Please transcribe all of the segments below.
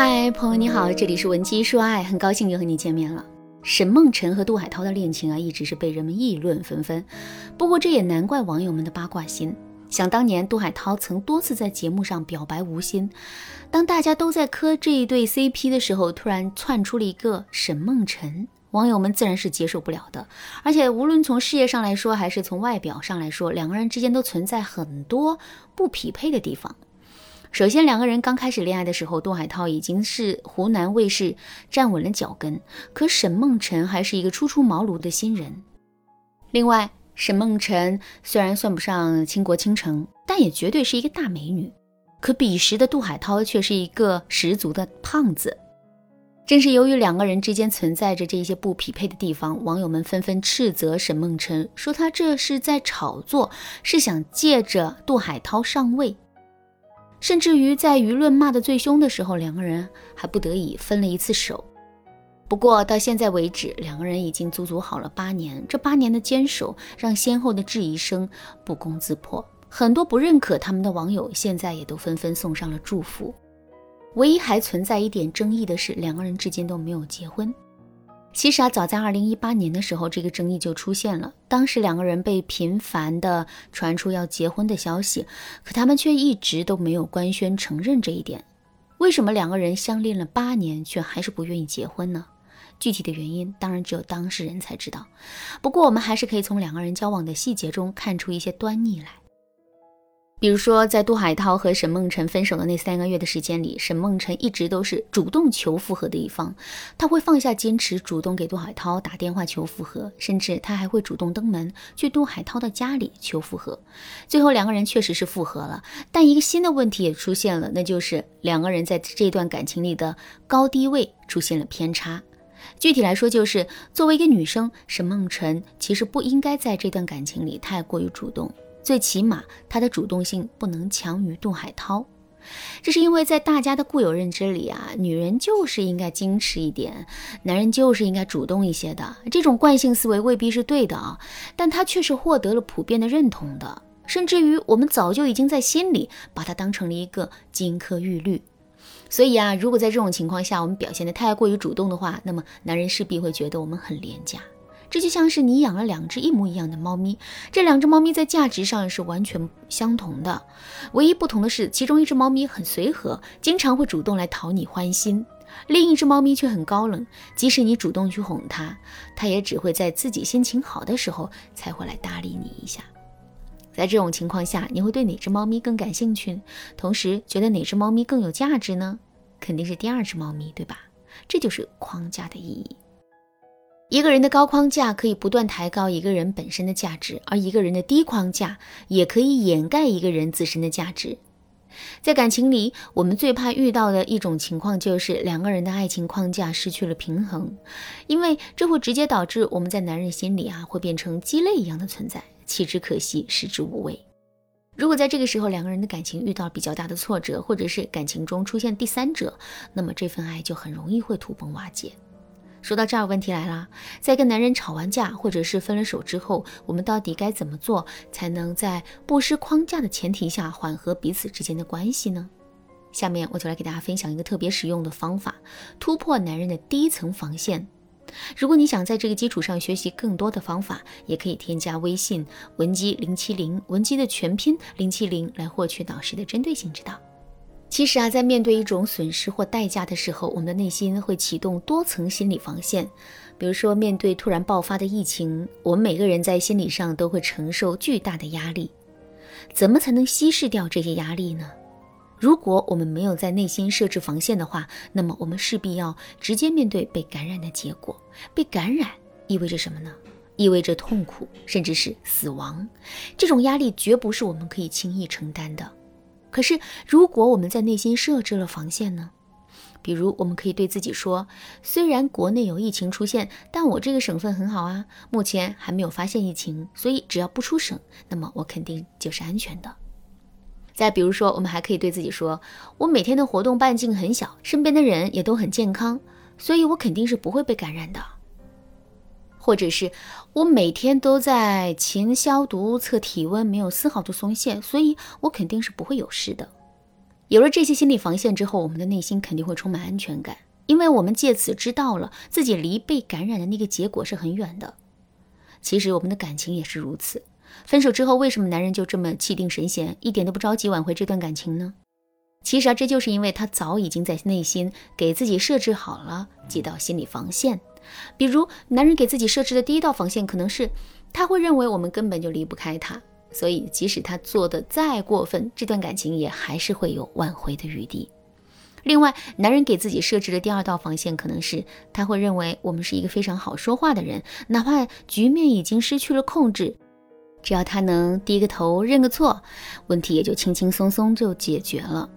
嗨，朋友你好，这里是文姬说爱，很高兴又和你见面了。沈梦辰和杜海涛的恋情啊，一直是被人们议论纷纷。不过这也难怪网友们的八卦心。想当年，杜海涛曾多次在节目上表白吴昕。当大家都在磕这一对 CP 的时候，突然窜出了一个沈梦辰，网友们自然是接受不了的。而且无论从事业上来说，还是从外表上来说，两个人之间都存在很多不匹配的地方。首先，两个人刚开始恋爱的时候，杜海涛已经是湖南卫视站稳了脚跟，可沈梦辰还是一个初出茅庐的新人。另外，沈梦辰虽然算不上倾国倾城，但也绝对是一个大美女。可彼时的杜海涛却是一个十足的胖子。正是由于两个人之间存在着这些不匹配的地方，网友们纷纷斥责沈梦辰，说他这是在炒作，是想借着杜海涛上位。甚至于在舆论骂得最凶的时候，两个人还不得已分了一次手。不过到现在为止，两个人已经足足好了八年。这八年的坚守，让先后的质疑声不攻自破。很多不认可他们的网友，现在也都纷纷送上了祝福。唯一还存在一点争议的是，两个人至今都没有结婚。其实啊，早在二零一八年的时候，这个争议就出现了。当时两个人被频繁的传出要结婚的消息，可他们却一直都没有官宣承认这一点。为什么两个人相恋了八年，却还是不愿意结婚呢？具体的原因当然只有当事人才知道，不过我们还是可以从两个人交往的细节中看出一些端倪来。比如说，在杜海涛和沈梦辰分手的那三个月的时间里，沈梦辰一直都是主动求复合的一方，他会放下坚持，主动给杜海涛打电话求复合，甚至他还会主动登门去杜海涛的家里求复合。最后两个人确实是复合了，但一个新的问题也出现了，那就是两个人在这段感情里的高低位出现了偏差。具体来说，就是作为一个女生，沈梦辰其实不应该在这段感情里太过于主动，最起码她的主动性不能强于杜海涛。这是因为在大家的固有认知里啊，女人就是应该矜持一点，男人就是应该主动一些的。这种惯性思维未必是对的啊，但它却是获得了普遍的认同的，甚至于我们早就已经在心里把它当成了一个金科玉律。所以啊，如果在这种情况下，我们表现的太过于主动的话，那么男人势必会觉得我们很廉价。这就像是你养了两只一模一样的猫咪，这两只猫咪在价值上是完全相同的，唯一不同的是，其中一只猫咪很随和，经常会主动来讨你欢心；另一只猫咪却很高冷，即使你主动去哄它，它也只会在自己心情好的时候才会来搭理你一下。在这种情况下，你会对哪只猫咪更感兴趣？同时觉得哪只猫咪更有价值呢？肯定是第二只猫咪，对吧？这就是框架的意义。一个人的高框架可以不断抬高一个人本身的价值，而一个人的低框架也可以掩盖一个人自身的价值。在感情里，我们最怕遇到的一种情况就是两个人的爱情框架失去了平衡，因为这会直接导致我们在男人心里啊会变成鸡肋一样的存在。弃之可惜，食之无味。如果在这个时候两个人的感情遇到比较大的挫折，或者是感情中出现第三者，那么这份爱就很容易会土崩瓦解。说到这儿，问题来了，在跟男人吵完架，或者是分了手之后，我们到底该怎么做，才能在不失框架的前提下缓和彼此之间的关系呢？下面我就来给大家分享一个特别实用的方法，突破男人的第一层防线。如果你想在这个基础上学习更多的方法，也可以添加微信文姬零七零，文姬的全拼零七零，来获取导师的针对性指导。其实啊，在面对一种损失或代价的时候，我们的内心会启动多层心理防线。比如说，面对突然爆发的疫情，我们每个人在心理上都会承受巨大的压力。怎么才能稀释掉这些压力呢？如果我们没有在内心设置防线的话，那么我们势必要直接面对被感染的结果。被感染意味着什么呢？意味着痛苦，甚至是死亡。这种压力绝不是我们可以轻易承担的。可是，如果我们在内心设置了防线呢？比如，我们可以对自己说：“虽然国内有疫情出现，但我这个省份很好啊，目前还没有发现疫情，所以只要不出省，那么我肯定就是安全的。”再比如说，我们还可以对自己说：“我每天的活动半径很小，身边的人也都很健康，所以我肯定是不会被感染的。”或者是我每天都在勤消毒、测体温，没有丝毫的松懈，所以我肯定是不会有事的。有了这些心理防线之后，我们的内心肯定会充满安全感，因为我们借此知道了自己离被感染的那个结果是很远的。其实我们的感情也是如此。分手之后，为什么男人就这么气定神闲，一点都不着急挽回这段感情呢？其实啊，这就是因为他早已经在内心给自己设置好了几道心理防线。比如，男人给自己设置的第一道防线，可能是他会认为我们根本就离不开他，所以即使他做的再过分，这段感情也还是会有挽回的余地。另外，男人给自己设置的第二道防线，可能是他会认为我们是一个非常好说话的人，哪怕局面已经失去了控制。只要他能低个头认个错，问题也就轻轻松松就解决了。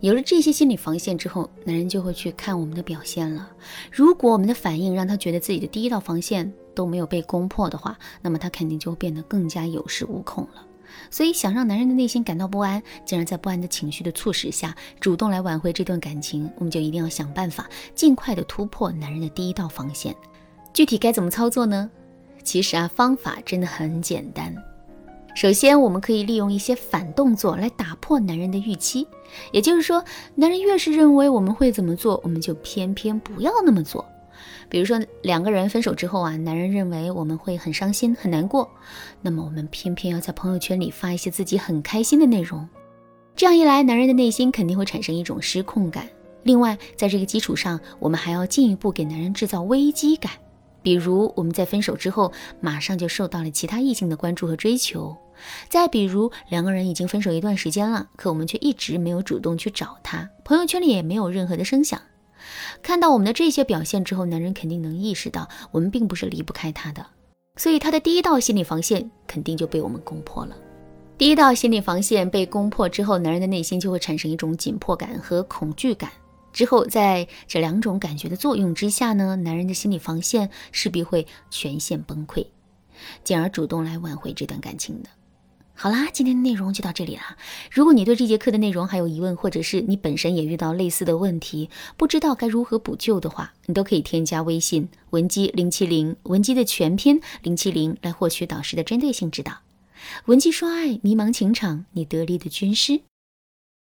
有了这些心理防线之后，男人就会去看我们的表现了。如果我们的反应让他觉得自己的第一道防线都没有被攻破的话，那么他肯定就会变得更加有恃无恐了。所以，想让男人的内心感到不安，进而在不安的情绪的促使下，主动来挽回这段感情，我们就一定要想办法尽快的突破男人的第一道防线。具体该怎么操作呢？其实啊，方法真的很简单。首先，我们可以利用一些反动作来打破男人的预期。也就是说，男人越是认为我们会怎么做，我们就偏偏不要那么做。比如说，两个人分手之后啊，男人认为我们会很伤心、很难过，那么我们偏偏要在朋友圈里发一些自己很开心的内容。这样一来，男人的内心肯定会产生一种失控感。另外，在这个基础上，我们还要进一步给男人制造危机感。比如我们在分手之后，马上就受到了其他异性的关注和追求；再比如两个人已经分手一段时间了，可我们却一直没有主动去找他，朋友圈里也没有任何的声响。看到我们的这些表现之后，男人肯定能意识到我们并不是离不开他的，所以他的第一道心理防线肯定就被我们攻破了。第一道心理防线被攻破之后，男人的内心就会产生一种紧迫感和恐惧感。之后，在这两种感觉的作用之下呢，男人的心理防线势必会全线崩溃，进而主动来挽回这段感情的。好啦，今天的内容就到这里啦。如果你对这节课的内容还有疑问，或者是你本身也遇到类似的问题，不知道该如何补救的话，你都可以添加微信文姬零七零，文姬的全拼零七零，来获取导师的针对性指导。文姬说爱，迷茫情场，你得力的军师。